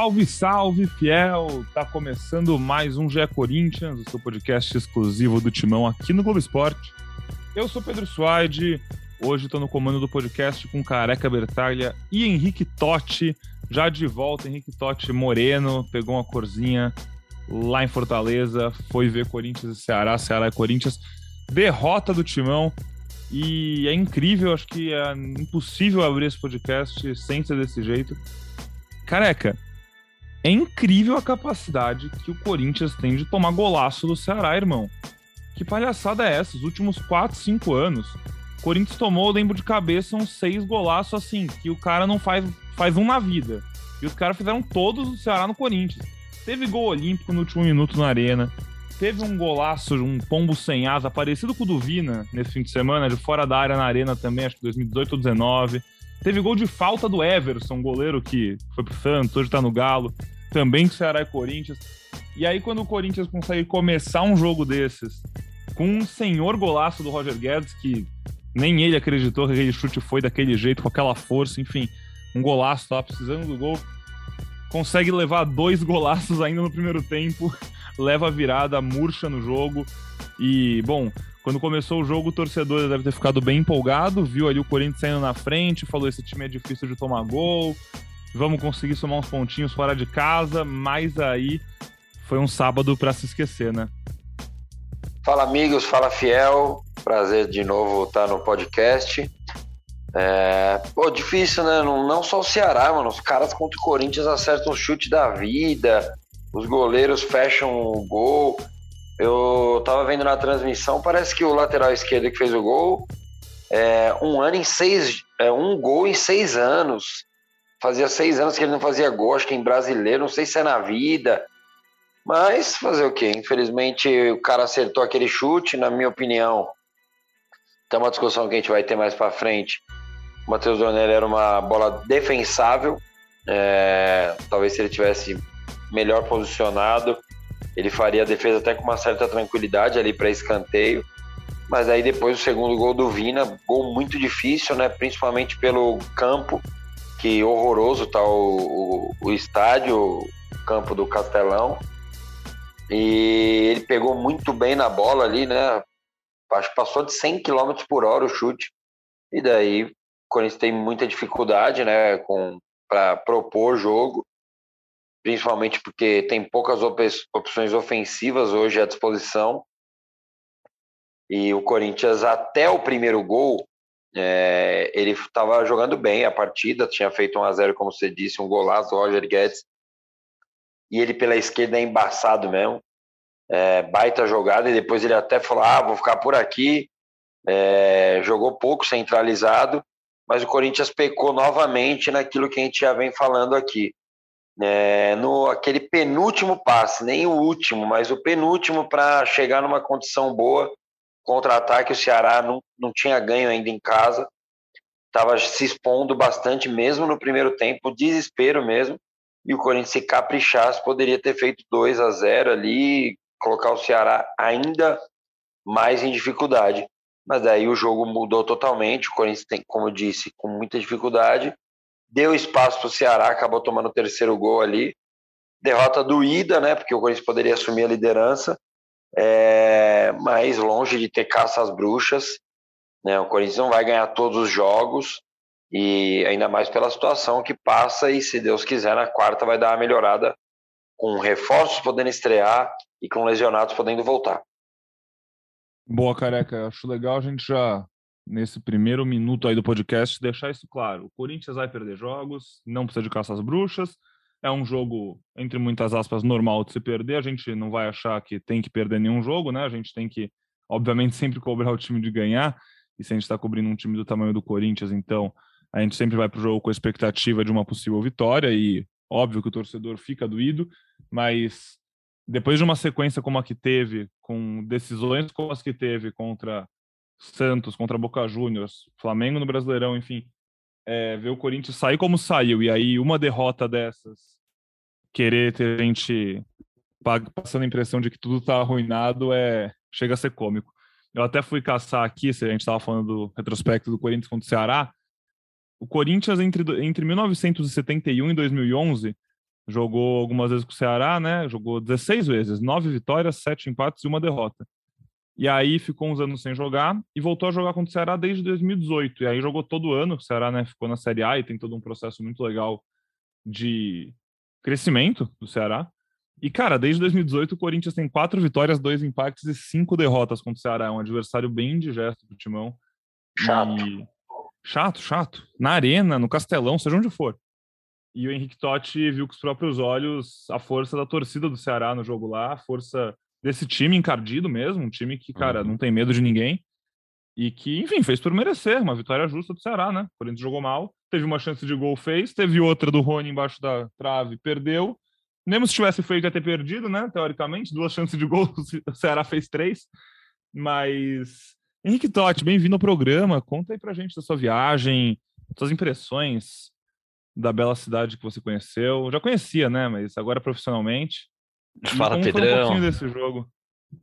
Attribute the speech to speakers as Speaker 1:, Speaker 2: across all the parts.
Speaker 1: Salve, salve, fiel! Tá começando mais um GE Corinthians, o seu podcast exclusivo do Timão aqui no Globo Esporte. Eu sou Pedro Suaide, hoje estou no comando do podcast com Careca Bertaglia e Henrique Totti, já de volta, Henrique Totti moreno, pegou uma corzinha lá em Fortaleza, foi ver Corinthians e Ceará, Ceará e Corinthians, derrota do Timão, e é incrível, acho que é impossível abrir esse podcast sem ser desse jeito. Careca, é incrível a capacidade que o Corinthians tem de tomar golaço do Ceará, irmão. Que palhaçada é essa? Os últimos 4, 5 anos, o Corinthians tomou, lembro de cabeça, uns seis golaços assim, que o cara não faz, faz um na vida. E os caras fizeram todos do Ceará no Corinthians. Teve gol olímpico no último minuto na arena. Teve um golaço, um pombo sem asa, parecido com o do Vina nesse fim de semana, de fora da área na arena também, acho que 2018 ou 2019. Teve gol de falta do Everson, goleiro que foi pro Santos, hoje tá no Galo. Também com Ceará e Corinthians. E aí, quando o Corinthians consegue começar um jogo desses, com um senhor golaço do Roger Guedes, que nem ele acreditou que aquele chute foi daquele jeito, com aquela força, enfim, um golaço, tava precisando do gol. Consegue levar dois golaços ainda no primeiro tempo, leva a virada, murcha no jogo. E, bom, quando começou o jogo, o torcedor deve ter ficado bem empolgado, viu ali o Corinthians saindo na frente, falou: esse time é difícil de tomar gol, vamos conseguir somar uns pontinhos fora de casa, mas aí foi um sábado para se esquecer, né?
Speaker 2: Fala, amigos, fala, fiel. Prazer de novo estar no podcast. É, pô, difícil, né? Não, não só o Ceará, mano. Os caras contra o Corinthians acertam o chute da vida, os goleiros fecham o gol. Eu tava vendo na transmissão, parece que o lateral esquerdo que fez o gol, é, um ano em seis, é, um gol em seis anos. Fazia seis anos que ele não fazia gol, que em brasileiro, não sei se é na vida. Mas fazer o quê? Infelizmente o cara acertou aquele chute, na minha opinião. Tem uma discussão que a gente vai ter mais para frente. O Matheus Donelli era uma bola defensável. É, talvez se ele tivesse melhor posicionado, ele faria a defesa até com uma certa tranquilidade ali para escanteio. Mas aí depois o segundo gol do Vina, gol muito difícil, né? Principalmente pelo campo, que horroroso tá o, o, o estádio, o campo do Castelão. E ele pegou muito bem na bola ali, né? Acho que passou de 100 km por hora o chute. E daí o Corinthians tem muita dificuldade, né? Com para propor jogo principalmente porque tem poucas opções ofensivas hoje à disposição. E o Corinthians, até o primeiro gol, é, ele estava jogando bem a partida, tinha feito 1 a 0 como você disse, um golaço, Roger Guedes. E ele pela esquerda é embaçado mesmo. É, baita jogada, e depois ele até falou: ah, vou ficar por aqui. É, jogou pouco centralizado, mas o Corinthians pecou novamente naquilo que a gente já vem falando aqui é, no aquele penúltimo passe, nem o último, mas o penúltimo para chegar numa condição boa. Contra-ataque, o Ceará não, não tinha ganho ainda em casa, estava se expondo bastante, mesmo no primeiro tempo, desespero mesmo. E o Corinthians, se caprichasse, poderia ter feito 2 a 0 ali, colocar o Ceará ainda mais em dificuldade. Mas daí o jogo mudou totalmente. O Corinthians tem, como eu disse, com muita dificuldade deu espaço para o Ceará, acabou tomando o terceiro gol ali. Derrota doída, né? Porque o Corinthians poderia assumir a liderança, é, mas longe de ter caça às bruxas. Né? O Corinthians não vai ganhar todos os jogos, e ainda mais pela situação que passa, e se Deus quiser, na quarta vai dar uma melhorada, com reforços podendo estrear e com lesionados podendo voltar.
Speaker 1: Boa, careca. Acho legal a gente já nesse primeiro minuto aí do podcast, deixar isso claro. O Corinthians vai perder jogos, não precisa de caça às bruxas. É um jogo, entre muitas aspas, normal de se perder. A gente não vai achar que tem que perder nenhum jogo, né? A gente tem que, obviamente, sempre cobrar o time de ganhar. E se a gente está cobrindo um time do tamanho do Corinthians, então a gente sempre vai para o jogo com a expectativa de uma possível vitória. E óbvio que o torcedor fica doído, mas depois de uma sequência como a que teve, com decisões como as que teve contra Santos contra Boca Juniors, Flamengo no Brasileirão, enfim, é, ver o Corinthians sair como saiu e aí uma derrota dessas querer ter gente passando a impressão de que tudo está arruinado é chega a ser cômico. Eu até fui caçar aqui, a gente estava falando do retrospecto do Corinthians contra o Ceará, o Corinthians entre, entre 1971 e 2011 jogou algumas vezes com o Ceará, né? Jogou 16 vezes, 9 vitórias, 7 empates e uma derrota. E aí ficou uns anos sem jogar e voltou a jogar contra o Ceará desde 2018. E aí jogou todo ano, o Ceará né, ficou na Série A e tem todo um processo muito legal de crescimento do Ceará. E, cara, desde 2018 o Corinthians tem quatro vitórias, dois empates e cinco derrotas contra o Ceará. É um adversário bem indigesto do Timão.
Speaker 2: Chato.
Speaker 1: E... Chato, chato. Na arena, no Castelão, seja onde for. E o Henrique Totti viu com os próprios olhos a força da torcida do Ceará no jogo lá, a força desse time encardido mesmo, um time que, cara, uhum. não tem medo de ninguém. E que, enfim, fez por merecer, uma vitória justa do Ceará, né? O Corinthians jogou mal, teve uma chance de gol, fez, teve outra do Rony embaixo da trave, perdeu. Mesmo se tivesse feito, ia ter perdido, né? Teoricamente, duas chances de gol, o Ceará fez três. Mas, Henrique Totti, bem-vindo ao programa. Conta aí pra gente da sua viagem, suas impressões da bela cidade que você conheceu. Já conhecia, né? Mas agora profissionalmente.
Speaker 3: Fala, como Pedrão.
Speaker 1: um desse jogo?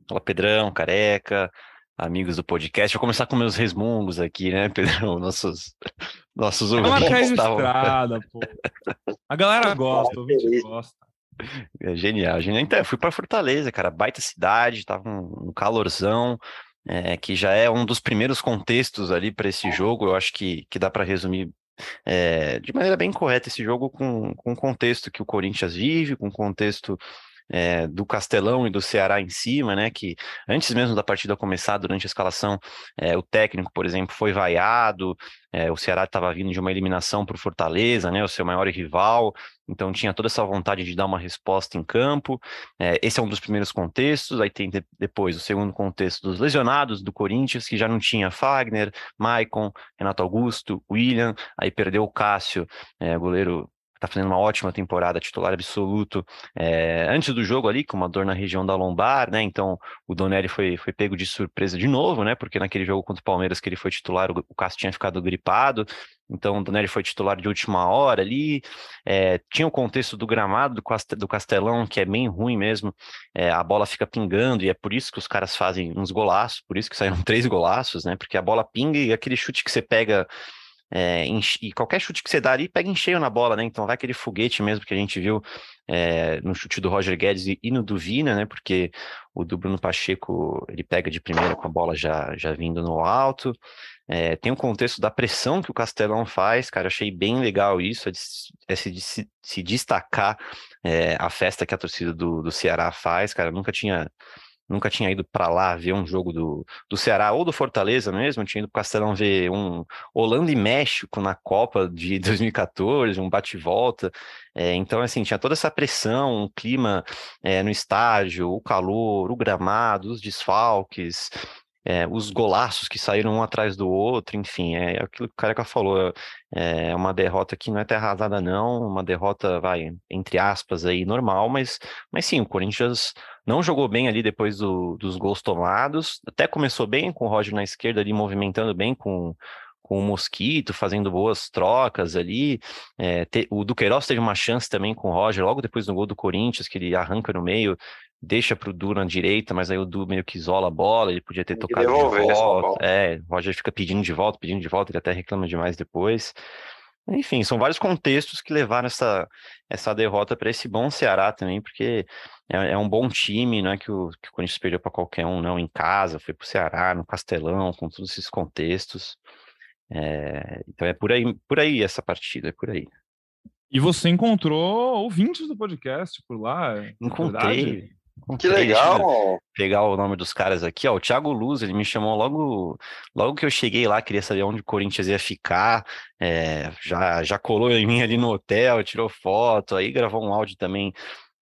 Speaker 3: Fala, Pedrão, careca, amigos do podcast. Vou começar com meus resmungos aqui, né, Pedrão? Nossos, nossos
Speaker 1: ouvintes. É uma registrada, pô. A galera gosta, o ouvinte gosta.
Speaker 3: É genial, genial. Então, eu fui para Fortaleza, cara, baita cidade, tava um, um calorzão, é, que já é um dos primeiros contextos ali para esse jogo. Eu acho que, que dá para resumir é, de maneira bem correta esse jogo com, com o contexto que o Corinthians vive, com o contexto é, do Castelão e do Ceará em cima, né? Que antes mesmo da partida começar, durante a escalação, é, o técnico, por exemplo, foi vaiado. É, o Ceará estava vindo de uma eliminação para o Fortaleza, né? O seu maior rival. Então tinha toda essa vontade de dar uma resposta em campo. Esse é um dos primeiros contextos. Aí tem de, depois o segundo contexto dos lesionados do Corinthians, que já não tinha Fagner, Maicon, Renato Augusto, William. Aí perdeu o Cássio, goleiro está fazendo uma ótima temporada, titular absoluto. É, antes do jogo ali, com uma dor na região da lombar, né? Então o Donelli foi, foi pego de surpresa de novo, né? Porque naquele jogo contra o Palmeiras que ele foi titular, o, o Cássio tinha ficado gripado. Então o Donelli foi titular de última hora ali. É, tinha o contexto do gramado do Castelão, que é bem ruim mesmo. É, a bola fica pingando e é por isso que os caras fazem uns golaços, por isso que saíram três golaços, né? Porque a bola pinga e aquele chute que você pega é, e qualquer chute que você dá ali, pega em cheio na bola, né? Então vai aquele foguete mesmo que a gente viu é, no chute do Roger Guedes e, no do Vina, né? Porque o do Bruno Pacheco ele pega de primeira com a bola já, já vindo no alto. É, tem o contexto da pressão que o Castelão faz, cara. Achei bem legal isso, é, de, é se, se, se, destacar a festa que a torcida do, do Ceará faz, cara. nunca tinha nunca tinha ido para lá ver um jogo do, do Ceará ou do Fortaleza mesmo, tinha ido para Castelão ver um Holanda e México na Copa de 2014, um bate-volta. É, então, assim, tinha toda essa pressão, um clima é, no estádio, o calor, o gramado, os desfalques. É, os golaços que saíram um atrás do outro, enfim, é aquilo que o Careca falou, é uma derrota que não é terra arrasada não, uma derrota, vai, entre aspas aí, normal, mas, mas sim, o Corinthians não jogou bem ali depois do, dos gols tomados, até começou bem com o Roger na esquerda ali, movimentando bem com, com o Mosquito, fazendo boas trocas ali. É, te, o Duqueiroz teve uma chance também com o Roger, logo depois do gol do Corinthians, que ele arranca no meio, deixa para o Du na direita, mas aí o Du meio que isola a bola, ele podia ter Tem tocado de volta. É, o Roger fica pedindo de volta, pedindo de volta, ele até reclama demais depois. Enfim, são vários contextos que levaram essa, essa derrota para esse bom Ceará também, porque é, é, um bom time, não é que o, que o Corinthians perdeu para qualquer um, não, em casa, foi para o Ceará, no Castelão, com todos esses contextos. É, então é por aí, por aí essa partida, é por aí.
Speaker 1: E você encontrou ouvintes do podcast por lá? É
Speaker 3: Encontrei.
Speaker 2: Que legal!
Speaker 3: Pegar o nome dos caras aqui, ó. O Thiago Luz, ele me chamou logo, logo que eu cheguei lá, queria saber onde o Corinthians ia ficar. É, já, já colou em mim ali no hotel, tirou foto, aí gravou um áudio também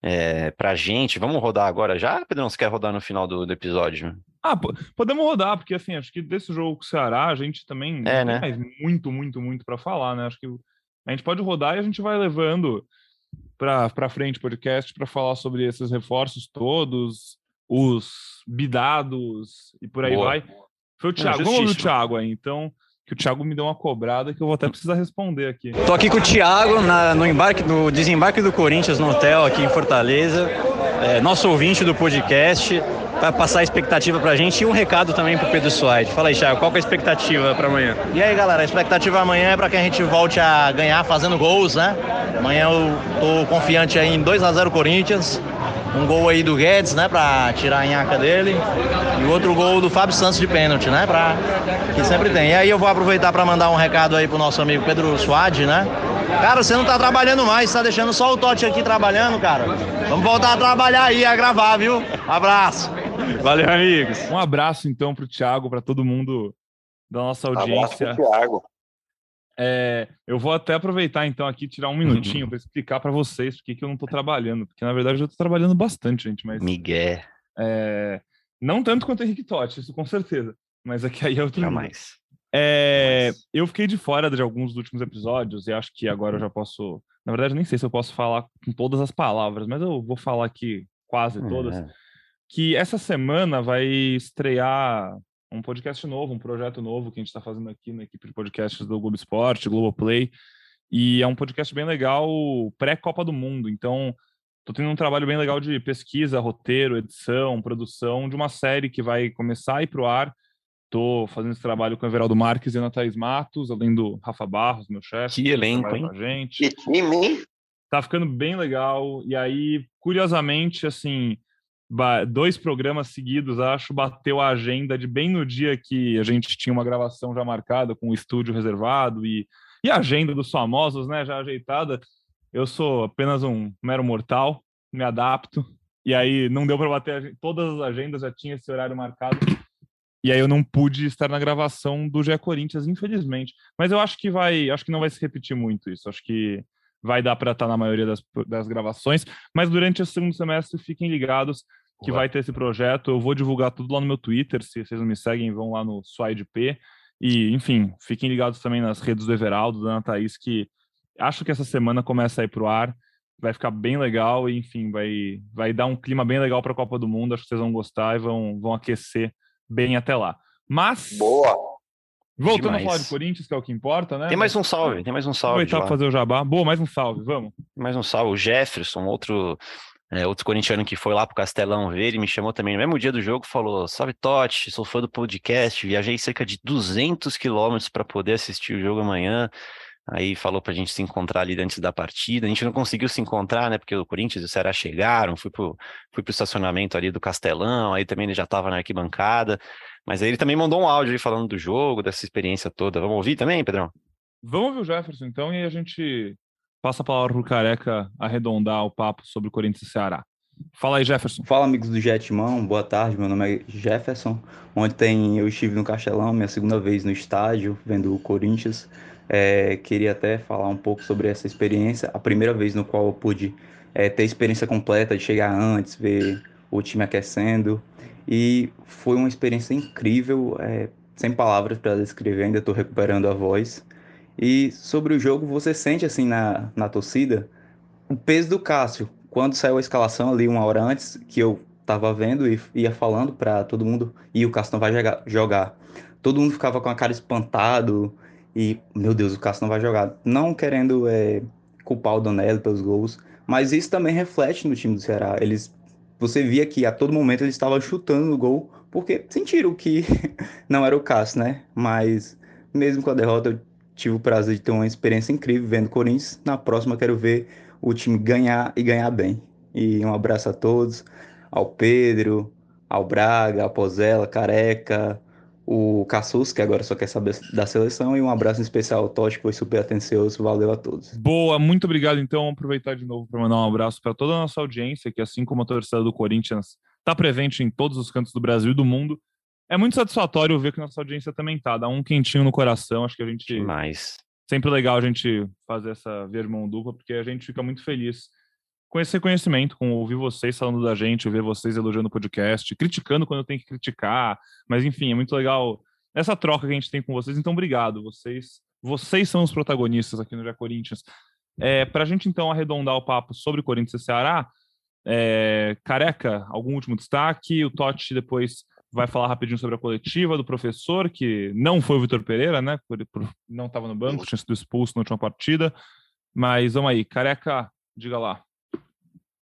Speaker 3: é, pra gente. Vamos rodar agora já, Pedrão? Você quer rodar no final do, do episódio?
Speaker 1: Ah, podemos rodar, porque assim, acho que desse jogo com o Ceará, a gente também
Speaker 3: é, né?
Speaker 1: tem mais muito, muito, muito para falar, né? Acho que a gente pode rodar e a gente vai levando para frente podcast para falar sobre esses reforços todos, os bidados e por aí Boa. vai. Foi o Thiago. Vamos ouvir o Thiago aí, então. Que o Thiago me deu uma cobrada que eu vou até precisar responder aqui.
Speaker 4: Tô aqui com o Thiago na, no, embarque, no desembarque do Corinthians no hotel aqui em Fortaleza. É, nosso ouvinte do podcast. Para passar a expectativa para a gente e um recado também para o Pedro Soares. Fala aí, Thiago, qual é a expectativa para amanhã?
Speaker 5: E aí, galera, a expectativa amanhã é para que a gente volte a ganhar fazendo gols, né? Amanhã eu tô confiante aí em 2 a 0 Corinthians. Um gol aí do Guedes, né, para tirar a nhaca dele. E outro gol do Fábio Santos de pênalti, né, para que sempre tem. E aí eu vou aproveitar para mandar um recado aí pro nosso amigo Pedro Suade, né? Cara, você não tá trabalhando mais, tá deixando só o Totti aqui trabalhando, cara. Vamos voltar a trabalhar aí, a gravar, viu? Abraço.
Speaker 1: Valeu, amigos. Um abraço então pro Thiago, para todo mundo da nossa audiência.
Speaker 2: Abraço pro Thiago.
Speaker 1: É, eu vou até aproveitar então aqui tirar um minutinho para explicar para vocês por que eu não estou trabalhando, porque na verdade eu estou trabalhando bastante, gente, mas
Speaker 3: Miguel.
Speaker 1: É, não tanto quanto o Henrique Totti, isso com certeza, mas aqui aí é outro
Speaker 3: Jamais.
Speaker 1: é, eu fiquei de fora de alguns dos últimos episódios e acho que agora eu já posso, na verdade nem sei se eu posso falar com todas as palavras, mas eu vou falar aqui quase todas.
Speaker 3: É.
Speaker 1: Que essa semana vai estrear um podcast novo, um projeto novo que a gente está fazendo aqui na equipe de podcasts do Globo Esporte, Globoplay. E é um podcast bem legal, pré-Copa do Mundo. Então, estou tendo um trabalho bem legal de pesquisa, roteiro, edição, produção de uma série que vai começar a ir para o ar. Estou fazendo esse trabalho com o Everaldo Marques e a Ana Thaís Matos, além do Rafa Barros, meu chefe.
Speaker 3: Que elenco,
Speaker 1: trabalha
Speaker 3: hein?
Speaker 1: com a gente
Speaker 2: Que time, hein?
Speaker 1: tá ficando bem legal. E aí, curiosamente, assim, dois programas seguidos, acho, bateu a agenda de bem no dia que a gente tinha uma gravação já marcada, com o estúdio reservado e, e a agenda dos famosos, né, já ajeitada. Eu sou apenas um mero mortal, me adapto. E aí não deu para bater todas as agendas, já tinha esse horário marcado. E aí eu não pude estar na gravação do GE Corinthians, infelizmente. Mas eu acho que vai, acho que não vai se repetir muito isso. Acho que vai dar para estar na maioria das, das gravações, mas durante o segundo semestre fiquem ligados que
Speaker 3: Boa.
Speaker 1: vai ter esse projeto. Eu vou divulgar tudo lá no meu Twitter, se vocês não me seguem, vão lá no SwideP. E, enfim, fiquem ligados também nas redes do Everaldo, da Ana Thaís, que acho que essa semana começa a ir pro ar. Vai ficar bem legal e, enfim, vai, vai dar um clima bem legal para a Copa do Mundo. Acho que vocês vão gostar e vão, vão aquecer bem até lá. Mas,
Speaker 2: Boa.
Speaker 1: Voltando a
Speaker 3: Demais.
Speaker 1: falar de Corinthians, que é o que importa, né?
Speaker 3: Tem mais um salve, tem mais um salve.
Speaker 1: Aproveitar para fazer o jabá. Boa, mais um salve, vamos.
Speaker 3: Mais um salve. O Jefferson, outro, é, outro corintiano que foi lá pro Castelão ver, ele me chamou também no mesmo dia do jogo, falou: Salve Totti, sou fã do podcast, viajei cerca de 200 quilômetros para poder assistir o jogo amanhã. Aí falou pra gente se encontrar ali antes da partida. A gente não conseguiu se encontrar, né? Porque o Corinthians e o Ceará chegaram, fui pro, fui pro estacionamento ali do Castelão, aí também ele já tava na arquibancada. Mas aí ele também mandou um áudio aí falando do jogo, dessa experiência toda. Vamos ouvir também, Pedrão?
Speaker 1: Vamos ouvir o Jefferson, então, e a gente passa a palavra pro Careca arredondar o papo sobre o Corinthians e Ceará. Fala aí, Jefferson.
Speaker 6: Fala amigos do Jetmão, boa tarde, meu nome é Jefferson. Ontem eu estive no Castelão, minha segunda vez no estádio, vendo o Corinthians. É, queria até falar um pouco sobre essa experiência, a primeira vez no qual eu pude é, ter experiência completa de chegar antes, ver o time aquecendo. E foi uma experiência incrível, é, sem palavras para descrever, ainda estou recuperando a voz. E sobre o jogo, você sente assim na, na torcida o peso do Cássio. Quando saiu a escalação ali uma hora antes, que eu tava vendo e ia falando para todo mundo, e o Cássio não vai jogar. Todo mundo ficava com a cara espantado e, meu Deus, o Cássio não vai jogar. Não querendo é, culpar o Donelli pelos gols, mas isso também reflete no time do Ceará. Eles, você via que a todo momento eles estavam chutando no gol, porque sentiram que não era o Cássio, né? Mas mesmo com a derrota, eu tive o prazer de ter uma experiência incrível vendo o Corinthians. Na próxima, quero ver o time ganhar e ganhar bem. E um abraço a todos, ao Pedro, ao Braga, ao Pozella, Careca, o Cassus, que agora só quer saber da seleção, e um abraço em especial ao Totti, que foi super atencioso. Valeu a todos.
Speaker 1: Boa, muito obrigado. Então, Vou aproveitar de novo para mandar um abraço para toda a nossa audiência, que assim como a torcida do Corinthians está presente em todos os cantos do Brasil e do mundo. É muito satisfatório ver que nossa audiência também tá. Dá um quentinho no coração. Acho que a gente
Speaker 3: Demais.
Speaker 1: sempre legal a gente fazer essa ver mão dupla, porque a gente fica muito feliz com esse reconhecimento, com ouvir vocês falando da gente, ver vocês elogiando o podcast, criticando quando tem que criticar, mas enfim, é muito legal essa troca que a gente tem com vocês, então obrigado, vocês vocês são os protagonistas aqui no Já Corinthians. É, Para a gente então arredondar o papo sobre Corinthians e Ceará, é, Careca, algum último destaque? O Totti depois vai falar rapidinho sobre a coletiva do professor, que não foi o Vitor Pereira, né? Não estava no banco, tinha sido expulso na última partida. Mas vamos aí, Careca, diga lá.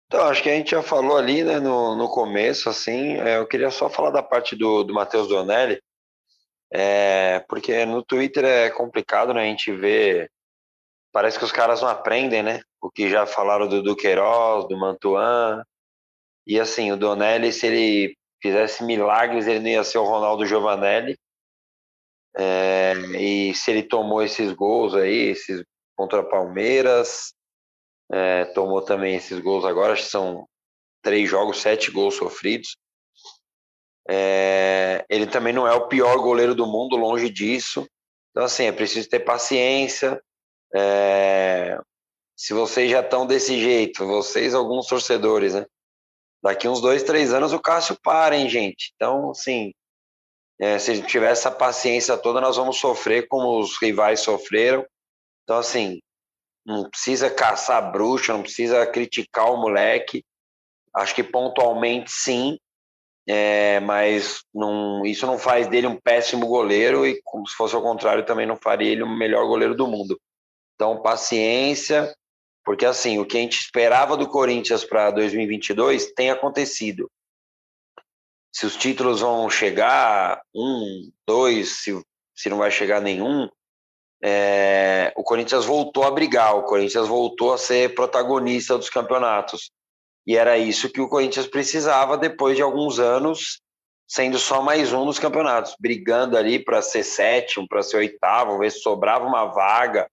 Speaker 2: Então, acho que a gente já falou ali, né, no, no começo, assim, é, eu queria só falar da parte do, do Matheus Donelli, é, porque no Twitter é complicado, né, a gente vê, parece que os caras não aprendem, né, o que já falaram do Duqueiroz, do Mantuan, e assim, o Donelli, se ele fizesse milagres, ele não ia ser o Ronaldo Giovanelli, é, e se ele tomou esses gols aí, esses contra Palmeiras, é, tomou também esses gols agora, são três jogos, sete gols sofridos. É, ele também não é o pior goleiro do mundo, longe disso. Então, assim, é preciso ter paciência. É, se vocês já estão desse jeito, vocês, alguns torcedores, né? Daqui uns dois, três anos o Cássio para, hein, gente? Então, assim, é, se tiver essa paciência toda, nós vamos sofrer como os rivais sofreram. Então, assim, não precisa caçar bruxa, não precisa criticar o moleque. Acho que pontualmente sim, é, mas não, isso não faz dele um péssimo goleiro e, como se fosse ao contrário, também não faria ele o melhor goleiro do mundo. Então, paciência, porque assim, o que a gente esperava do Corinthians para 2022 tem acontecido. Se os títulos vão chegar, um, dois, se, se não vai chegar nenhum, é, o Corinthians voltou a brigar, o Corinthians voltou a ser protagonista dos campeonatos. E era isso que o Corinthians precisava depois de alguns anos, sendo só mais um dos campeonatos, brigando ali para ser sétimo, para ser oitavo, ver se sobrava uma vaga.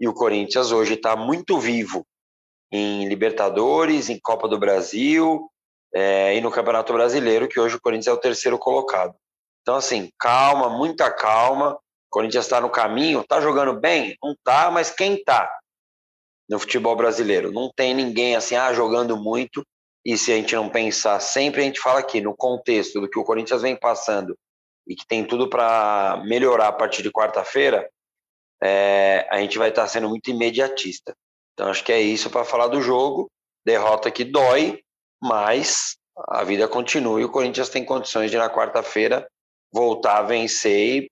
Speaker 2: E o Corinthians hoje está muito vivo em Libertadores, em Copa do Brasil é, e no Campeonato Brasileiro, que hoje o Corinthians é o terceiro colocado. Então, assim, calma, muita calma. Corinthians está no caminho, está jogando bem? Não está, mas quem está no futebol brasileiro? Não tem ninguém assim, ah, jogando muito. E se a gente não pensar, sempre a gente fala aqui no contexto do que o Corinthians vem passando e que tem tudo para melhorar a partir de quarta-feira, é, a gente vai estar tá sendo muito imediatista. Então acho que é isso para falar do jogo. Derrota que dói, mas a vida continua e o Corinthians tem condições de na quarta-feira voltar a vencer e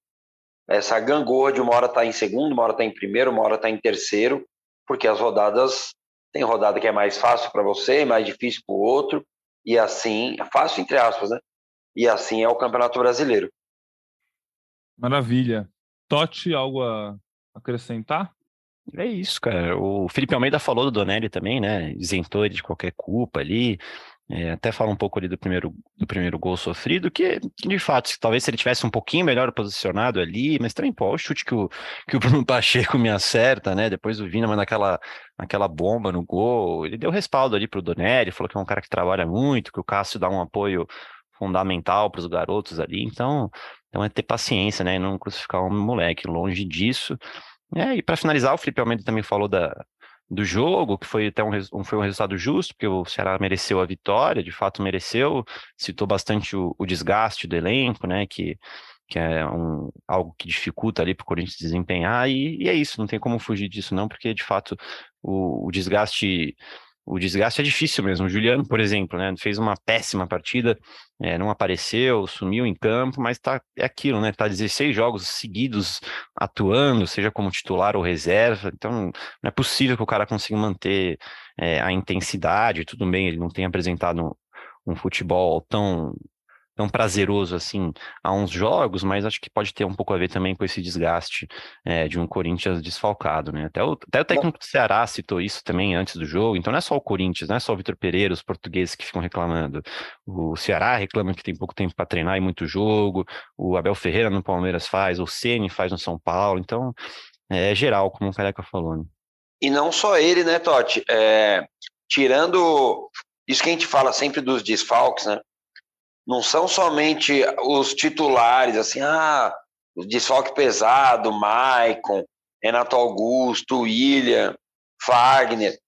Speaker 2: essa gangorra de uma hora está em segundo, uma hora está em primeiro, uma hora está em terceiro, porque as rodadas tem rodada que é mais fácil para você, mais difícil para o outro, e assim, fácil entre aspas, né? E assim é o Campeonato Brasileiro.
Speaker 1: Maravilha. Totti, algo a acrescentar?
Speaker 3: É isso, cara. O Felipe Almeida falou do Donelli também, né? Isentou ele de qualquer culpa ali. É, até fala um pouco ali do primeiro, do primeiro gol sofrido, que, de fato, talvez se ele tivesse um pouquinho melhor posicionado ali, mas também, pô, o chute que o, que o Bruno Pacheco me acerta, né? Depois o Vina manda aquela, aquela bomba no gol, ele deu respaldo ali pro Donelli, falou que é um cara que trabalha muito, que o Cássio dá um apoio fundamental para os garotos ali, então, então é ter paciência, né? E não crucificar um moleque, longe disso. É, e para finalizar, o Felipe Almeida também falou da, do jogo, que foi até um, foi um resultado justo, porque o Ceará mereceu a vitória, de fato mereceu, citou bastante o, o desgaste do elenco, né, que, que é um, algo que dificulta ali para o Corinthians desempenhar, e, e, é isso, não tem como fugir disso não, porque de fato o, o desgaste o desgaste é difícil mesmo. O Juliano, por exemplo, né, fez uma péssima partida, é, não apareceu, sumiu em campo, mas tá, é aquilo, né? Tá 16 jogos seguidos atuando, seja como titular ou reserva, então não é possível que o cara consiga manter é, a intensidade. Tudo bem, ele não tem apresentado um, um futebol tão tão prazeroso assim a uns jogos, mas acho que pode ter um pouco a ver também com esse desgaste é, de um Corinthians desfalcado, né? Até o, até o técnico do Ceará citou isso também antes do jogo, então não é só o Corinthians, não é só o Vitor Pereira, os portugueses que ficam reclamando. O Ceará reclama que tem pouco tempo para treinar e muito jogo, o Abel Ferreira no Palmeiras faz, o Ceni faz no São Paulo, então é geral, como o Careca falou. Né?
Speaker 2: E não só ele, né, Totti? É, tirando isso que a gente fala sempre dos desfalques, né? Não são somente os titulares, assim, ah, o desfalque pesado, Maicon, Renato Augusto, William, Fagner.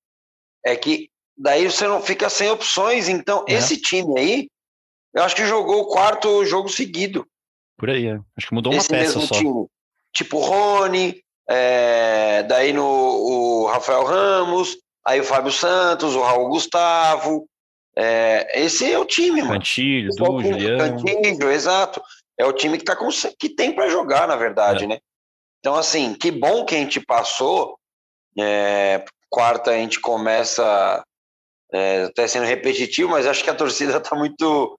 Speaker 2: É que daí você não fica sem opções. Então, é. esse time aí, eu acho que jogou o quarto jogo seguido.
Speaker 3: Por aí, é. acho que mudou uma esse peça mesmo só. Time.
Speaker 2: Tipo Rony, é, daí no o Rafael Ramos, aí o Fábio Santos, o Raul Gustavo, é, esse é o time, mano.
Speaker 3: Cantilho, Du, Juliano.
Speaker 2: Cantilho, exato. É o time que, tá com, que tem para jogar, na verdade, é. né? Então, assim, que bom que a gente passou. É, quarta a gente começa é, até sendo repetitivo, mas acho que a torcida está muito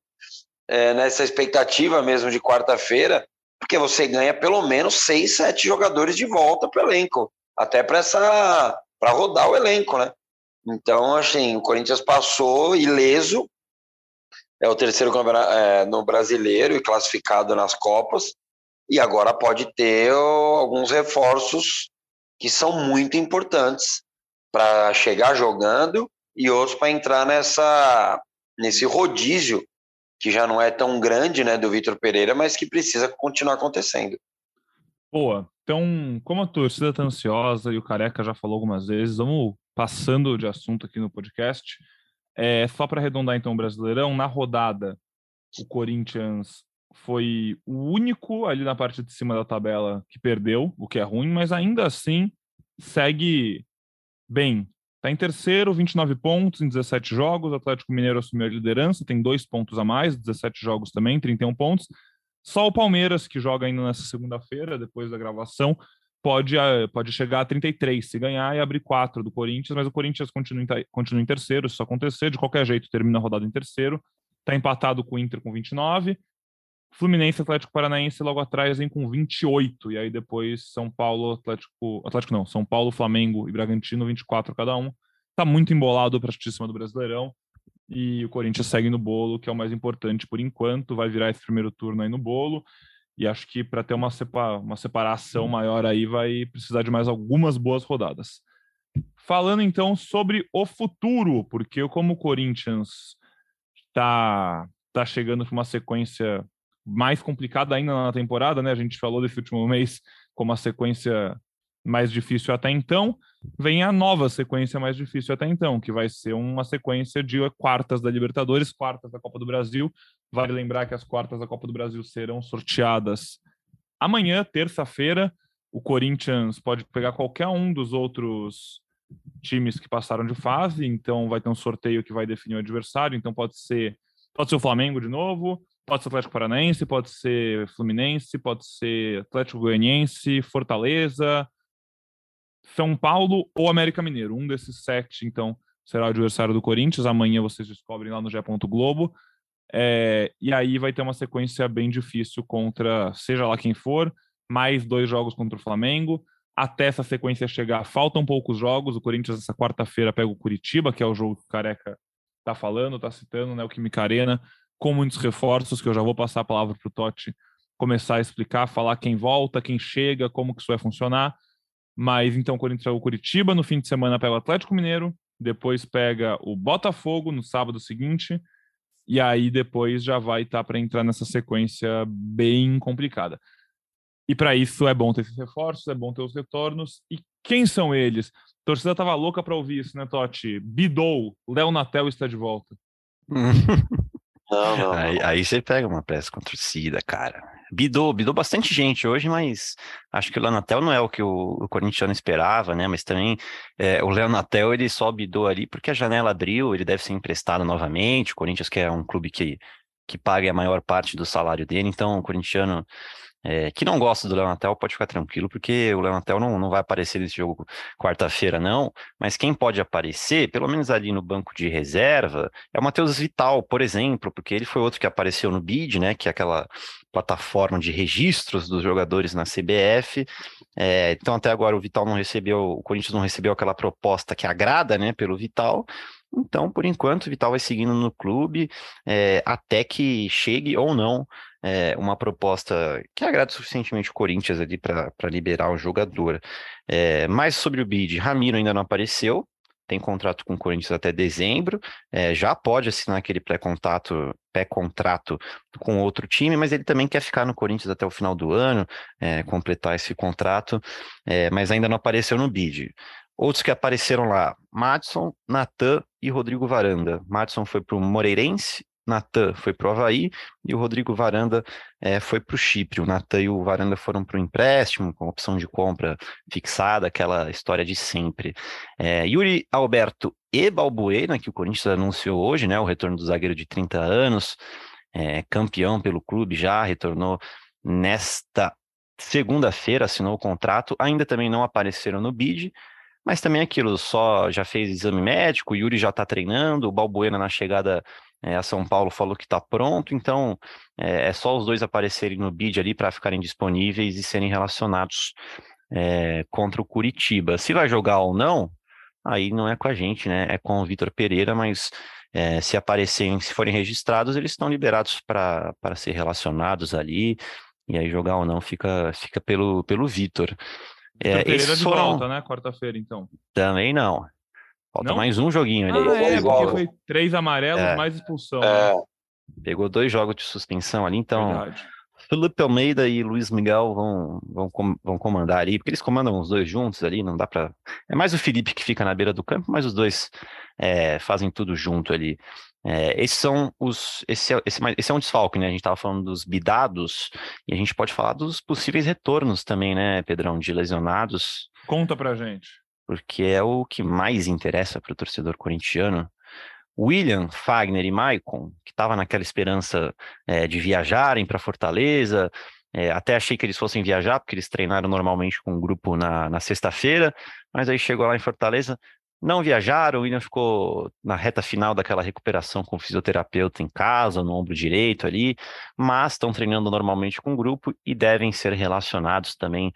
Speaker 2: é, nessa expectativa mesmo de quarta-feira, porque você ganha pelo menos seis, sete jogadores de volta para o elenco, até para essa para rodar o elenco, né? Então, assim, o Corinthians passou ileso, é o terceiro é, no brasileiro e classificado nas Copas, e agora pode ter alguns reforços que são muito importantes para chegar jogando e outros para entrar nessa nesse rodízio que já não é tão grande, né, do Vitor Pereira, mas que precisa continuar acontecendo.
Speaker 1: Boa. Então, como a torcida está ansiosa e o Careca já falou algumas vezes, vamos passando de assunto aqui no podcast. É, só para arredondar então o Brasileirão, na rodada, o Corinthians foi o único ali na parte de cima da tabela que perdeu, o que é ruim, mas ainda assim segue bem. Está em terceiro, 29 pontos em 17 jogos. O Atlético Mineiro assumiu a liderança, tem dois pontos a mais, 17 jogos também, 31 pontos. Só o Palmeiras, que joga ainda nessa segunda-feira, depois da gravação, pode, eh, pode chegar a 33 se ganhar e abrir 4 do Corinthians, mas o Corinthians continua em, continua em terceiro, se isso acontecer, de qualquer jeito termina a rodada em terceiro. Está empatado com o Inter com 29. Fluminense Atlético Paranaense logo atrás vem com 28, e aí depois São Paulo, Atlético. Atlético não, São Paulo, Flamengo e Bragantino, 24 cada um. Tá muito embolado para a do Brasileirão. E o Corinthians segue no bolo, que é o mais importante por enquanto. Vai virar esse primeiro turno aí no bolo. E acho que para ter uma, separa uma separação maior aí vai precisar de mais algumas boas rodadas. Falando então sobre o futuro, porque como o Corinthians está tá chegando para uma sequência mais complicada ainda na temporada, né? A gente falou desse último mês como a sequência mais difícil até então, vem a nova sequência mais difícil até então, que vai ser uma sequência de quartas da Libertadores, quartas da Copa do Brasil. Vale lembrar que as quartas da Copa do Brasil serão sorteadas amanhã, terça-feira. O Corinthians pode pegar qualquer um dos outros times que passaram de fase, então vai ter um sorteio que vai definir o adversário, então pode ser pode ser o Flamengo de novo, pode ser Atlético Paranaense, pode ser Fluminense, pode ser Atlético Goianiense, Fortaleza, são Paulo ou América Mineiro. Um desses sete, então, será o adversário do Corinthians. Amanhã vocês descobrem lá no G. Globo. É, e aí vai ter uma sequência bem difícil contra seja lá quem for, mais dois jogos contra o Flamengo. Até essa sequência chegar, faltam poucos jogos. O Corinthians, essa quarta-feira, pega o Curitiba, que é o jogo que o Careca tá falando, tá citando, né? O Química Arena, com muitos reforços, que eu já vou passar a palavra para o Totti começar a explicar, falar quem volta, quem chega, como que isso vai funcionar. Mas então o Corinthians pega o Curitiba, no fim de semana pega o Atlético Mineiro, depois pega o Botafogo no sábado seguinte, e aí depois já vai estar tá para entrar nessa sequência bem complicada. E para isso é bom ter esses reforços, é bom ter os retornos. E quem são eles? A torcida tava louca para ouvir isso, né, Totti? Bidou, Léo Natel está de volta.
Speaker 3: Não, não, aí, aí, você pega uma peça com torcida, cara. Bidou, bidou bastante gente hoje, mas acho que o Leonatel não é o que o, o corintiano esperava, né? Mas também é, o Leonatel ele só bidou ali porque a janela abriu, ele deve ser emprestado novamente. O Corinthians que é um clube que, que paga a maior parte do salário dele, então o corintiano é, que não gosta do Leonatel pode ficar tranquilo, porque o Leonatel não, não vai aparecer nesse jogo quarta-feira, não. Mas quem pode aparecer, pelo menos ali no banco de reserva, é o Matheus Vital, por exemplo, porque ele foi outro que apareceu no BID, né? Que é aquela plataforma de registros dos jogadores na CBF. É, então, até agora o Vital não recebeu, o Corinthians não recebeu aquela proposta que agrada, né, pelo Vital. Então, por enquanto, o Vital vai seguindo no clube é, até que chegue ou não é, uma proposta que agrade suficientemente o Corinthians ali para liberar o jogador. É, mais sobre o bid, Ramiro ainda não apareceu, tem contrato com o Corinthians até dezembro, é, já pode assinar aquele pré-contato, pré-contrato com outro time, mas ele também quer ficar no Corinthians até o final do ano, é, completar esse contrato, é, mas ainda não apareceu no bid. Outros que apareceram lá, Madison, Natan e Rodrigo Varanda. Madison foi para o Moreirense Natan foi para o Havaí e o Rodrigo Varanda é, foi para o Chipre. O Natan e o Varanda foram para o empréstimo, com opção de compra fixada, aquela história de sempre. É, Yuri Alberto e Balbuena, que o Corinthians anunciou hoje, né, o retorno do zagueiro de 30 anos, é, campeão pelo clube já, retornou nesta segunda-feira, assinou o contrato, ainda também não apareceram no bid, mas também aquilo, só já fez exame médico, Yuri já está treinando, o Balbuena na chegada é, a São Paulo falou que está pronto, então é, é, só os dois aparecerem no bid ali para ficarem disponíveis e serem relacionados é, contra o Curitiba. Se vai jogar ou não, aí não é com a gente, né? É com o Vitor Pereira, mas é, se aparecerem, se forem registrados, eles estão liberados para ser relacionados ali, e aí jogar ou não fica, fica pelo, pelo Vitor.
Speaker 1: É, Pereira de foram... volta, né? Quarta-feira, então.
Speaker 3: Também não. Falta não? mais um joguinho ali.
Speaker 1: Ah, é, porque foi três amarelos, é. mais expulsão. É. Né?
Speaker 3: Pegou dois jogos de suspensão ali, então. Verdade. Felipe Almeida e Luiz Miguel vão, vão, vão comandar ali, porque eles comandam os dois juntos ali, não dá para. É mais o Felipe que fica na beira do campo, mas os dois é, fazem tudo junto ali. É, esses são os. Esse é, esse, esse é um desfalque, né? A gente estava falando dos bidados e a gente pode falar dos possíveis retornos também, né, Pedrão, de lesionados.
Speaker 1: Conta pra gente.
Speaker 3: Porque é o que mais interessa para o torcedor corintiano. William, Fagner e Maicon, que estava naquela esperança é, de viajarem para Fortaleza, é, até achei que eles fossem viajar, porque eles treinaram normalmente com o um grupo na, na sexta-feira, mas aí chegou lá em Fortaleza, não viajaram, o William ficou na reta final daquela recuperação com o fisioterapeuta em casa, no ombro direito ali, mas estão treinando normalmente com o grupo e devem ser relacionados também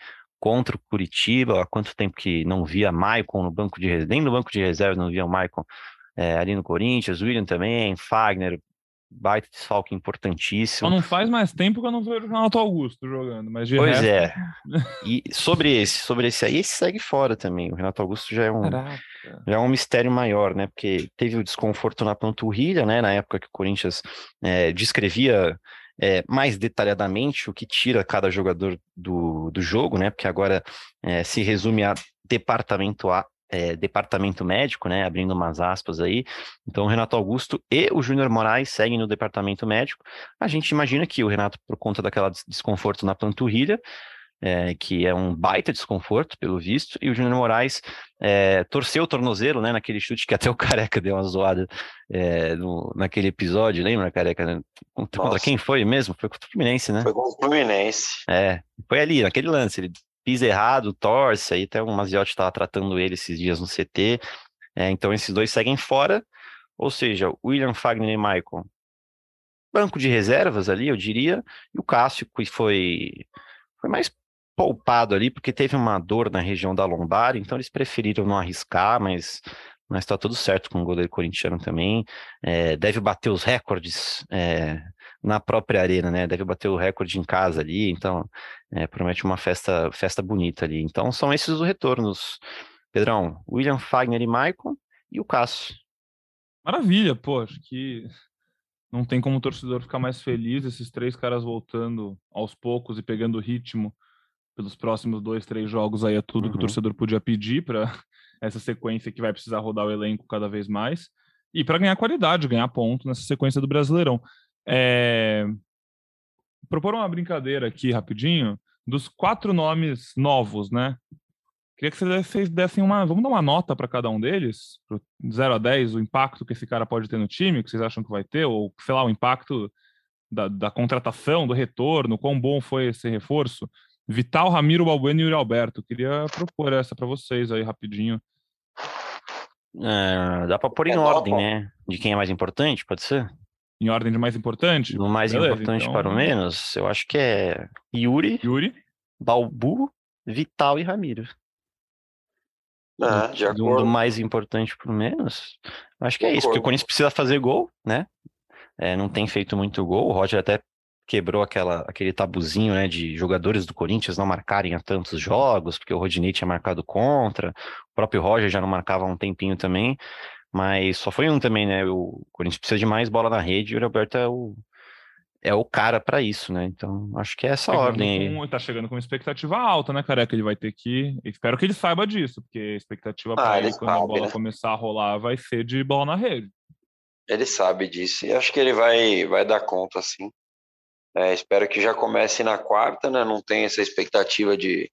Speaker 3: contra o Curitiba. Há quanto tempo que não via Maicon no banco de reserva, nem no banco de reserva não via o Maicon é, ali no Corinthians, William também, Fagner, baita desfalque importantíssimo.
Speaker 1: Só não faz mais tempo que eu não vejo o Renato Augusto jogando, mas de
Speaker 3: Pois
Speaker 1: resto...
Speaker 3: é. E sobre esse, sobre esse aí, esse segue fora também. O Renato Augusto já é um, já é um mistério maior, né? Porque teve o desconforto na panturrilha, né? Na época que o Corinthians é, descrevia é, mais detalhadamente o que tira cada jogador do, do jogo, né? Porque agora é, se resume a departamento A, é, departamento médico, né, abrindo umas aspas aí. Então, o Renato Augusto e o Júnior Moraes seguem no departamento médico. A gente imagina que o Renato, por conta daquela desconforto na panturrilha, é, que é um baita desconforto, pelo visto, e o Júnior Moraes é, torceu o tornozelo, né, naquele chute que até o Careca deu uma zoada é, no, naquele episódio, lembra, Careca? Né? Contra, contra, quem foi mesmo? Foi contra o Fluminense, né?
Speaker 2: Foi contra o Fluminense.
Speaker 3: É, foi ali, naquele lance, ele pisa errado, torce, aí até o Maziotti estava tratando ele esses dias no CT, é, então esses dois seguem fora, ou seja, William Fagner e Michael, banco de reservas ali, eu diria, e o Cássio, que foi, foi mais poupado ali, porque teve uma dor na região da lombar, então eles preferiram não arriscar, mas mas está tudo certo com o goleiro corintiano também. É, deve bater os recordes é, na própria arena, né? Deve bater o recorde em casa ali, então é, promete uma festa, festa bonita ali. Então são esses os retornos. Pedrão, William Fagner e Maicon e o Cássio.
Speaker 1: Maravilha, pô, acho que não tem como o torcedor ficar mais feliz esses três caras voltando aos poucos e pegando ritmo pelos próximos dois, três jogos aí é tudo uhum. que o uhum. torcedor podia pedir para essa sequência que vai precisar rodar o elenco cada vez mais e para ganhar qualidade, ganhar ponto nessa sequência do Brasileirão. É... Propor uma brincadeira aqui rapidinho dos quatro nomes novos, né? Queria que vocês dessem uma. Vamos dar uma nota para cada um deles, 0 a 10, o impacto que esse cara pode ter no time, que vocês acham que vai ter, ou sei lá, o impacto da, da contratação, do retorno, quão bom foi esse reforço. Vital, Ramiro, Balbuena e Yuri Alberto. Queria propor essa para vocês aí rapidinho.
Speaker 3: É, dá para pôr em é ordem, né? De quem é mais importante, pode ser?
Speaker 1: em ordem de mais importante?
Speaker 3: No mais Beleza, importante então... para o menos, eu acho que é Yuri,
Speaker 1: Yuri,
Speaker 3: Balbu, Vital e Ramiro.
Speaker 2: Ah, de
Speaker 3: acordo. Do mais importante para o menos, acho que é isso, porque o Corinthians precisa fazer gol, né? É, não tem feito muito gol, o Roger até quebrou aquela, aquele tabuzinho né, de jogadores do Corinthians não marcarem a tantos jogos, porque o Rodinei tinha marcado contra, o próprio Roger já não marcava há um tempinho também, mas só foi um também, né? O Corinthians precisa de mais bola na rede e o Roberto é o, é o cara para isso, né? Então, acho que é essa chegando ordem
Speaker 1: aí. tá chegando com uma expectativa alta, né, careca? Ele vai ter que. Espero que ele saiba disso, porque a expectativa ah, para ele, quando sabe, a bola né? começar a rolar, vai ser de bola na rede.
Speaker 2: Ele sabe disso e acho que ele vai, vai dar conta, sim. É, espero que já comece na quarta, né? Não tem essa expectativa de,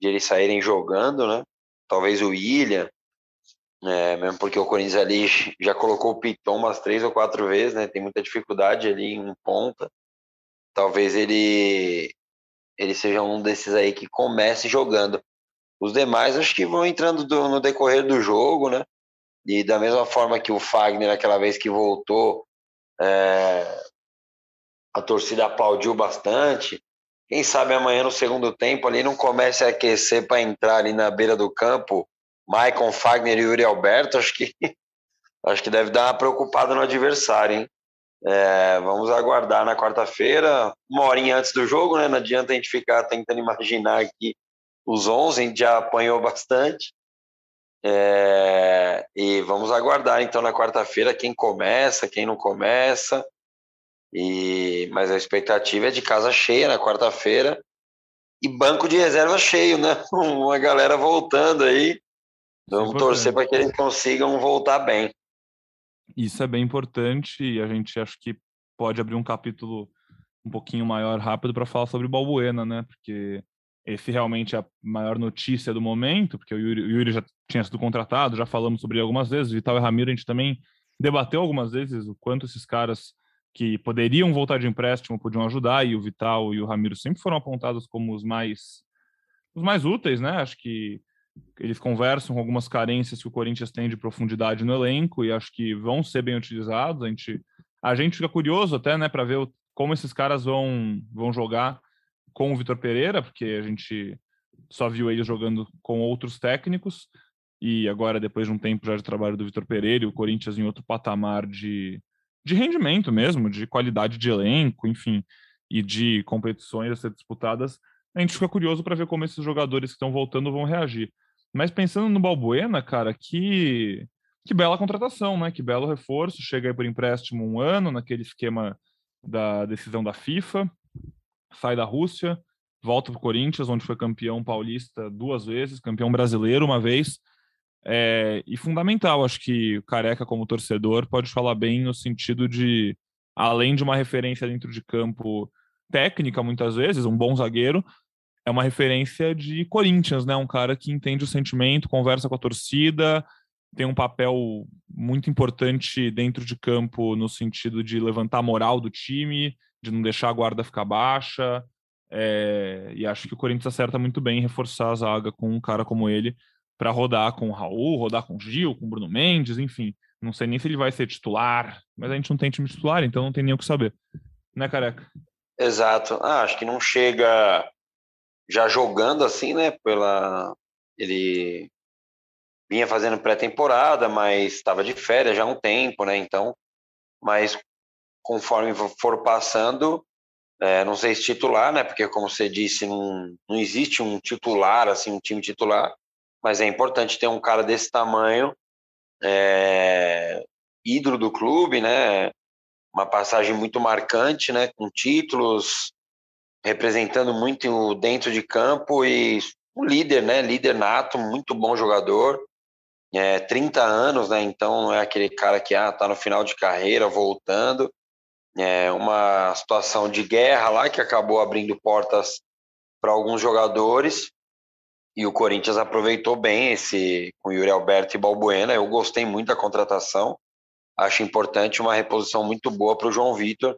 Speaker 2: de eles saírem jogando, né? Talvez o William, é, mesmo porque o Corinthians ali já colocou o Piton umas três ou quatro vezes, né? Tem muita dificuldade ali em ponta. Talvez ele ele seja um desses aí que comece jogando. Os demais acho que vão entrando do, no decorrer do jogo, né? E da mesma forma que o Fagner, aquela vez que voltou, é, a torcida aplaudiu bastante. Quem sabe amanhã no segundo tempo ali não comece a aquecer para entrar ali na beira do campo, Maicon Fagner e Yuri Alberto, acho que acho que deve dar uma preocupada no adversário, hein? É, vamos aguardar na quarta-feira, uma horinha antes do jogo, né? Não adianta a gente ficar tentando imaginar aqui os 11, a gente já apanhou bastante. É, e vamos aguardar então na quarta-feira quem começa, quem não começa. E, mas a expectativa é de casa cheia na quarta-feira e banco de reserva cheio, né? Uma galera voltando aí. Vamos torcer para que eles consigam voltar bem.
Speaker 1: Isso é bem importante e a gente acho que pode abrir um capítulo um pouquinho maior rápido para falar sobre Balbuena, né? Porque esse realmente é a maior notícia do momento, porque o Yuri, o Yuri, já tinha sido contratado, já falamos sobre ele algumas vezes, Vital e Ramiro a gente também debateu algumas vezes o quanto esses caras que poderiam voltar de empréstimo podiam ajudar, e o Vital e o Ramiro sempre foram apontados como os mais os mais úteis, né? Acho que eles conversam com algumas carências que o Corinthians tem de profundidade no elenco e acho que vão ser bem utilizados. A gente, a gente fica curioso até, né, para ver como esses caras vão, vão jogar com o Vitor Pereira, porque a gente só viu ele jogando com outros técnicos e agora, depois de um tempo já de trabalho do Vitor Pereira, o Corinthians em outro patamar de, de rendimento mesmo, de qualidade de elenco, enfim, e de competições a ser disputadas, a gente fica curioso para ver como esses jogadores que estão voltando vão reagir. Mas pensando no Balbuena, cara, que, que bela contratação, né? Que belo reforço. Chega aí por empréstimo um ano, naquele esquema da decisão da FIFA. Sai da Rússia, volta para o Corinthians, onde foi campeão paulista duas vezes, campeão brasileiro uma vez. É, e fundamental, acho que o Careca, como torcedor, pode falar bem no sentido de, além de uma referência dentro de campo técnica, muitas vezes, um bom zagueiro, é uma referência de Corinthians, né? Um cara que entende o sentimento, conversa com a torcida, tem um papel muito importante dentro de campo no sentido de levantar a moral do time, de não deixar a guarda ficar baixa. É, e acho que o Corinthians acerta muito bem em reforçar a zaga com um cara como ele para rodar com o Raul, rodar com o Gil, com o Bruno Mendes, enfim. Não sei nem se ele vai ser titular, mas a gente não tem time titular, então não tem nem o que saber. Né, careca?
Speaker 2: Exato. Ah, acho que não chega já jogando assim, né? Pela ele vinha fazendo pré-temporada, mas estava de férias já há um tempo, né? Então, mas conforme for passando, é, não sei se titular, né? Porque como você disse, não, não existe um titular assim, um time titular, mas é importante ter um cara desse tamanho, é, ídolo do clube, né? Uma passagem muito marcante, né? Com títulos, representando muito dentro de campo e um líder, né? Líder nato, muito bom jogador. É, 30 anos, né? Então não é aquele cara que ah, tá no final de carreira, voltando. É uma situação de guerra lá que acabou abrindo portas para alguns jogadores. E o Corinthians aproveitou bem esse com Yuri Alberto e Balbuena. Eu gostei muito da contratação. Acho importante uma reposição muito boa para o João Vitor,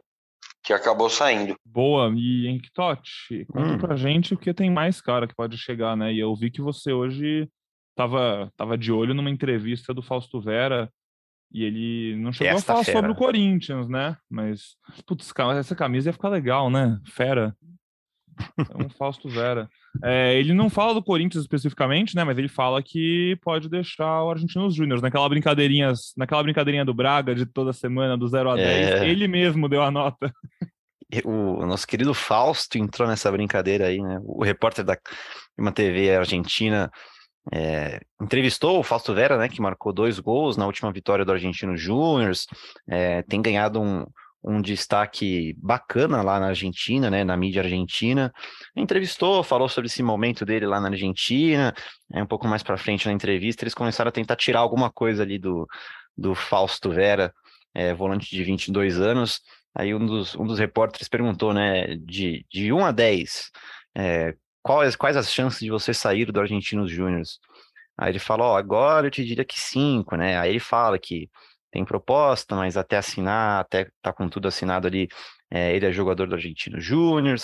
Speaker 2: que acabou saindo.
Speaker 1: Boa, e Enctote, conta hum. pra gente o que tem mais cara que pode chegar, né? E eu vi que você hoje tava, tava de olho numa entrevista do Fausto Vera e ele não chegou Esta a falar fera. sobre o Corinthians, né? Mas, putz, essa camisa ia ficar legal, né? Fera. É um Fausto Vera. É, ele não fala do Corinthians especificamente, né? Mas ele fala que pode deixar o Argentinos Júnior naquela brincadeirinha, naquela brincadeirinha do Braga de toda semana, do 0 a 10. É... Ele mesmo deu a nota.
Speaker 3: O nosso querido Fausto entrou nessa brincadeira aí, né? O repórter da uma TV argentina é, entrevistou o Fausto Vera, né? Que marcou dois gols na última vitória do Argentino Júnior. É, tem ganhado um, um destaque bacana lá na Argentina, né, na mídia argentina. Entrevistou, falou sobre esse momento dele lá na Argentina. É um pouco mais para frente na entrevista, eles começaram a tentar tirar alguma coisa ali do, do Fausto Vera, é, volante de 22 anos. Aí um dos, um dos repórteres perguntou, né, de, de 1 a 10, é, quais, quais as chances de você sair do Argentinos Júniors? Aí ele falou, agora eu te diria que 5, né? Aí ele fala que tem proposta, mas até assinar, até tá com tudo assinado ali, é, ele é jogador do Argentino Júnior,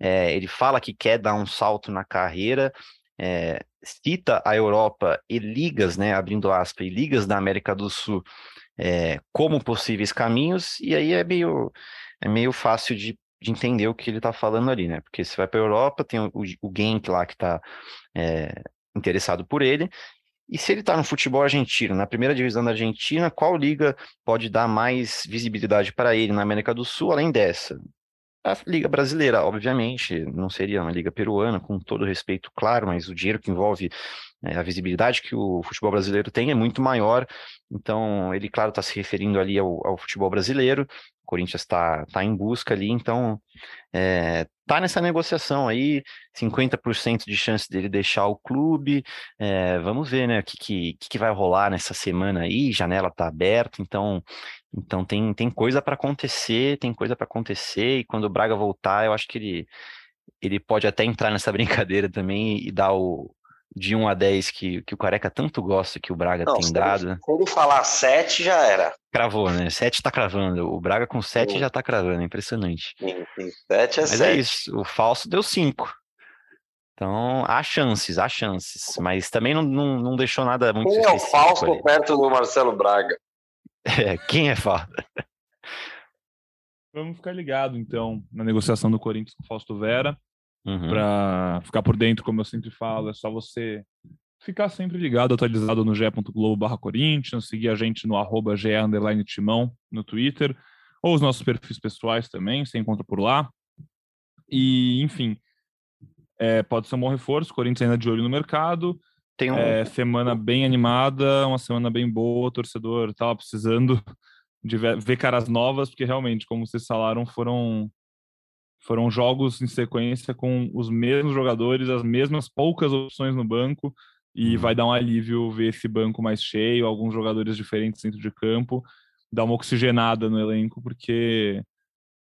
Speaker 3: é, ele fala que quer dar um salto na carreira, é, cita a Europa e ligas, né, abrindo aspas, e ligas da América do Sul é, como possíveis caminhos, e aí é meio, é meio fácil de, de entender o que ele está falando ali, né? Porque você vai para a Europa, tem o, o Genk lá que está é, interessado por ele, e se ele está no futebol argentino, na primeira divisão da Argentina, qual liga pode dar mais visibilidade para ele na América do Sul, além dessa? A Liga Brasileira, obviamente, não seria uma Liga Peruana, com todo respeito, claro, mas o dinheiro que envolve a visibilidade que o futebol brasileiro tem é muito maior. Então, ele, claro, está se referindo ali ao, ao futebol brasileiro. O Corinthians está tá em busca ali, então é, tá nessa negociação aí, 50% de chance dele deixar o clube. É, vamos ver, né, o que, que, que vai rolar nessa semana aí. Janela tá aberta, então então tem, tem coisa para acontecer, tem coisa para acontecer, e quando o Braga voltar, eu acho que ele, ele pode até entrar nessa brincadeira também e dar o de 1 a 10 que, que o Careca tanto gosta, que o Braga Não, tem dado.
Speaker 2: se ele falar 7, já era.
Speaker 3: Cravou, né? 7 tá cravando. O Braga com 7 já tá cravando, impressionante.
Speaker 2: Sim, sim. 7 é
Speaker 3: Mas
Speaker 2: 7.
Speaker 3: é isso, o falso deu 5. Então, há chances, há chances. Mas também não, não, não deixou nada muito
Speaker 2: Quem é o falso ali. perto do Marcelo Braga?
Speaker 3: É, quem é falso?
Speaker 1: Vamos ficar ligado, então, na negociação do Corinthians com o Fausto Vera. Uhum. Para ficar por dentro, como eu sempre falo, é só você ficar sempre ligado, atualizado no ge.globo barra Corinthians, seguir a gente no arroba timão no Twitter, ou os nossos perfis pessoais também, você encontra por lá. E, enfim, é, pode ser um bom reforço, Corinthians ainda de olho no mercado. Tem um... É, semana bem animada, uma semana bem boa, o torcedor estava precisando de ver caras novas, porque realmente, como vocês falaram, foram foram jogos em sequência com os mesmos jogadores, as mesmas poucas opções no banco, e uhum. vai dar um alívio ver esse banco mais cheio, alguns jogadores diferentes dentro de campo, dar uma oxigenada no elenco, porque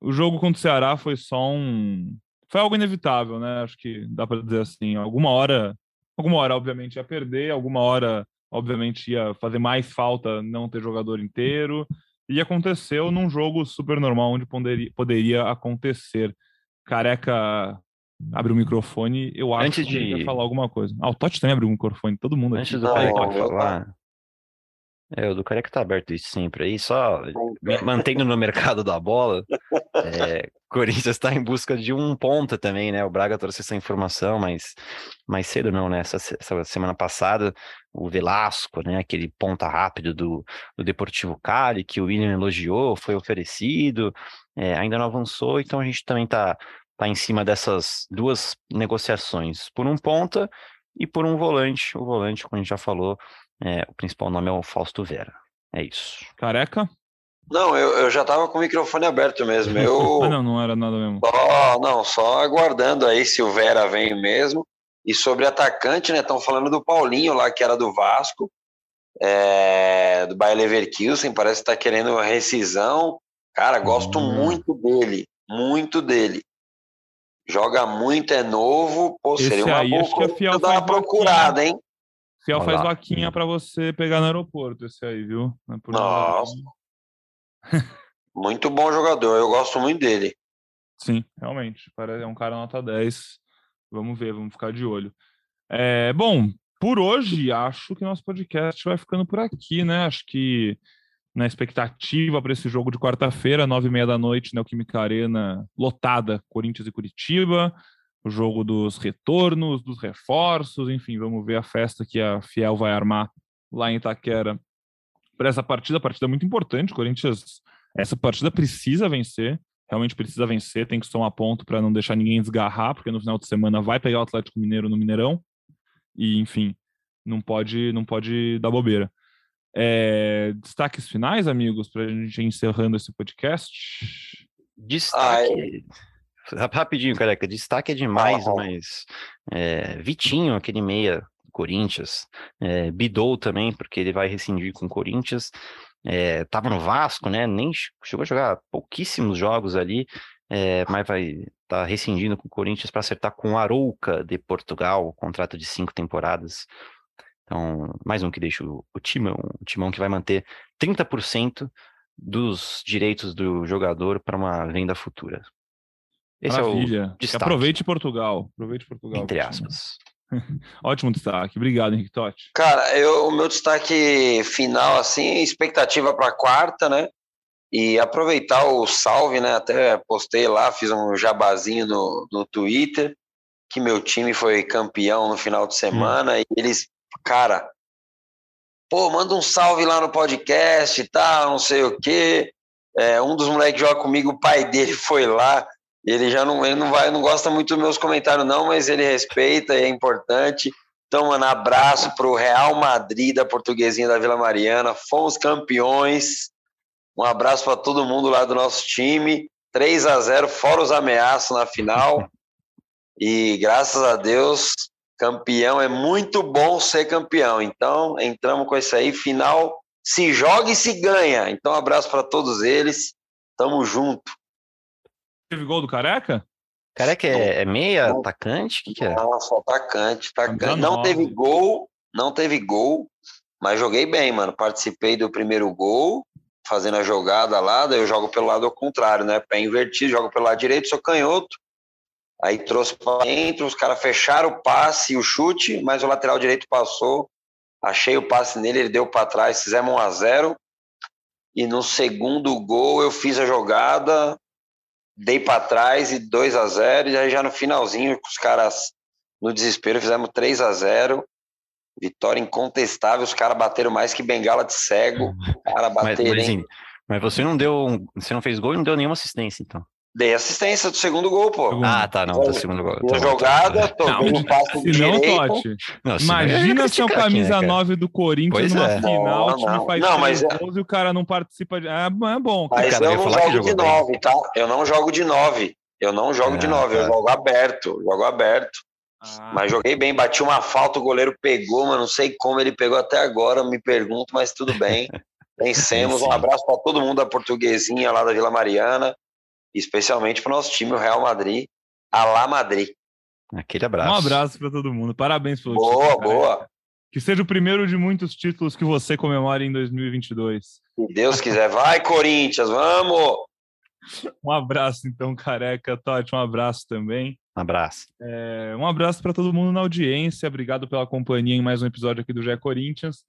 Speaker 1: o jogo contra o Ceará foi só um. Foi algo inevitável, né? Acho que dá para dizer assim. Alguma hora, alguma hora, obviamente, ia perder, alguma hora, obviamente, ia fazer mais falta não ter jogador inteiro. E aconteceu num jogo super normal, onde poderia, poderia acontecer. Careca abre o microfone, eu acho Antes que de... falar alguma coisa. Ah, o Totti também abriu o microfone, todo mundo
Speaker 3: Antes aqui. do Careca falar... É, o do Careca tá aberto isso sempre aí, só mantendo no mercado da bola, é, Corinthians está em busca de um ponta também, né? O Braga trouxe essa informação, mas mais cedo não, né? Essa, essa semana passada, o Velasco, né? Aquele ponta rápido do, do Deportivo Cali, que o William elogiou, foi oferecido, é, ainda não avançou, então a gente também tá, tá em cima dessas duas negociações, por um ponta e por um volante. O volante, como a gente já falou, é, o principal nome é o Fausto Vera. É isso.
Speaker 1: Careca?
Speaker 2: Não, eu, eu já tava com o microfone aberto mesmo. Eu...
Speaker 1: ah, não, não era nada mesmo.
Speaker 2: Só, não, só aguardando aí se o Vera vem mesmo. E sobre atacante, né? Estão falando do Paulinho lá, que era do Vasco, é, do Bayer Leverkusen, parece que tá querendo rescisão. Cara, gosto hum. muito dele, muito dele. Joga muito, é novo. Pô,
Speaker 1: Esse seria uma
Speaker 2: aí, boa
Speaker 1: acho que
Speaker 2: dar uma procurada, hein?
Speaker 1: Fiel Olha faz lá. vaquinha para você pegar no aeroporto, esse aí, viu?
Speaker 2: É Nossa. muito bom jogador, eu gosto muito dele.
Speaker 1: Sim, realmente. É um cara nota 10. Vamos ver, vamos ficar de olho. É, bom, por hoje, acho que nosso podcast vai ficando por aqui, né? Acho que na expectativa para esse jogo de quarta-feira, nove e meia da noite, Neoquímica Arena, lotada, Corinthians e Curitiba o jogo dos retornos, dos reforços, enfim, vamos ver a festa que a Fiel vai armar lá em Itaquera para essa partida, partida muito importante, Corinthians, essa partida precisa vencer, realmente precisa vencer, tem que tomar ponto para não deixar ninguém desgarrar, porque no final de semana vai pegar o Atlético Mineiro no Mineirão, e enfim, não pode, não pode dar bobeira. É, destaques finais, amigos, para a gente ir encerrando esse podcast?
Speaker 3: Destaque. Rapidinho, careca, destaque é demais, ah, mas é, Vitinho, aquele meia Corinthians, é, Bidou também, porque ele vai rescindir com o Corinthians, é, tava no Vasco, né, nem chegou a jogar pouquíssimos jogos ali, é, mas vai estar tá rescindindo com o Corinthians para acertar com o Arouca de Portugal, contrato de cinco temporadas. Então, mais um que deixa o, o Timão, o Timão que vai manter 30% dos direitos do jogador para uma venda futura.
Speaker 1: Esse Maravilha. É o destaque. Aproveite Portugal. Aproveite Portugal.
Speaker 3: Entre aspas.
Speaker 1: Ótimo destaque. Obrigado, Henrique Totti.
Speaker 2: Cara, eu, o meu destaque final, assim, expectativa para quarta, né? E aproveitar o salve, né? Até postei lá, fiz um jabazinho no, no Twitter, que meu time foi campeão no final de semana. Hum. E eles, cara, pô, manda um salve lá no podcast e tal, não sei o quê. É, um dos moleques que joga comigo, o pai dele foi lá. Ele já não, ele não vai, não gosta muito dos meus comentários, não, mas ele respeita e é importante. Então, mano, abraço pro Real Madrid da Portuguesinha da Vila Mariana. Fomos campeões. Um abraço para todo mundo lá do nosso time. 3 a 0 fora os ameaços na final. E graças a Deus, campeão é muito bom ser campeão. Então, entramos com isso aí, final se joga e se ganha. Então, um abraço para todos eles. Tamo junto.
Speaker 1: Teve gol do Careca?
Speaker 3: Careca é, é meia, atacante? O que, que é?
Speaker 2: Nossa, atacante, atacante. Não teve gol, não teve gol, mas joguei bem, mano. Participei do primeiro gol, fazendo a jogada lá, daí eu jogo pelo lado contrário, né? Pé invertido, jogo pelo lado direito, sou canhoto. Aí trouxe para dentro, os caras fecharam o passe e o chute, mas o lateral direito passou achei o passe nele, ele deu para trás, fizemos 1 a 0 e no segundo gol eu fiz a jogada, dei para trás e 2 a 0 e aí já no finalzinho os caras no desespero fizemos 3 a 0 vitória incontestável, os caras bateram mais que bengala de cego, cara bateram.
Speaker 3: Mas, mas, assim, mas você não deu, você não fez gol e não deu nenhuma assistência então.
Speaker 2: Dei assistência do segundo gol, pô.
Speaker 3: Ah, tá, não, do segundo gol.
Speaker 2: Tá jogada, tô um passo
Speaker 1: se não, Totti. Não, Imagina se é o camisa né, 9 do Corinthians pois numa é. final, não, o time faz não, mas é- gols e o cara não participa de. É, é bom.
Speaker 2: Mas eu não jogo de 9, tá? Eu não jogo de 9. Eu não jogo ah, de 9, eu jogo aberto. Jogo aberto. Ah. Mas joguei bem, bati uma falta, o goleiro pegou, mas não sei como ele pegou até agora, me pergunto, mas tudo bem. Vencemos. Um abraço para todo mundo da portuguesinha lá da Vila Mariana especialmente para o nosso time, o Real Madrid, a La Madrid.
Speaker 3: Aquele abraço.
Speaker 1: Um abraço para todo mundo. Parabéns pelo
Speaker 2: boa, título. Boa, boa.
Speaker 1: Que seja o primeiro de muitos títulos que você comemore em 2022.
Speaker 2: Se Deus quiser. Vai, Corinthians, vamos!
Speaker 1: Um abraço, então, careca. Totti, um abraço também.
Speaker 3: Um abraço.
Speaker 1: É, um abraço para todo mundo na audiência. Obrigado pela companhia em mais um episódio aqui do Gé Corinthians.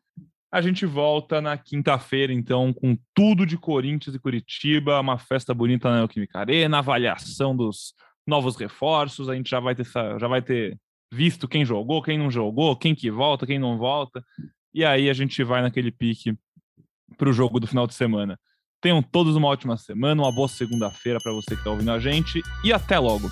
Speaker 1: A gente volta na quinta-feira, então, com tudo de Corinthians e Curitiba, uma festa bonita na Neoquímica Arena, avaliação dos novos reforços. A gente já vai ter, já vai ter visto quem jogou, quem não jogou, quem que volta, quem não volta. E aí a gente vai naquele pique para o jogo do final de semana. Tenham todos uma ótima semana, uma boa segunda-feira para você que está ouvindo a gente e até logo.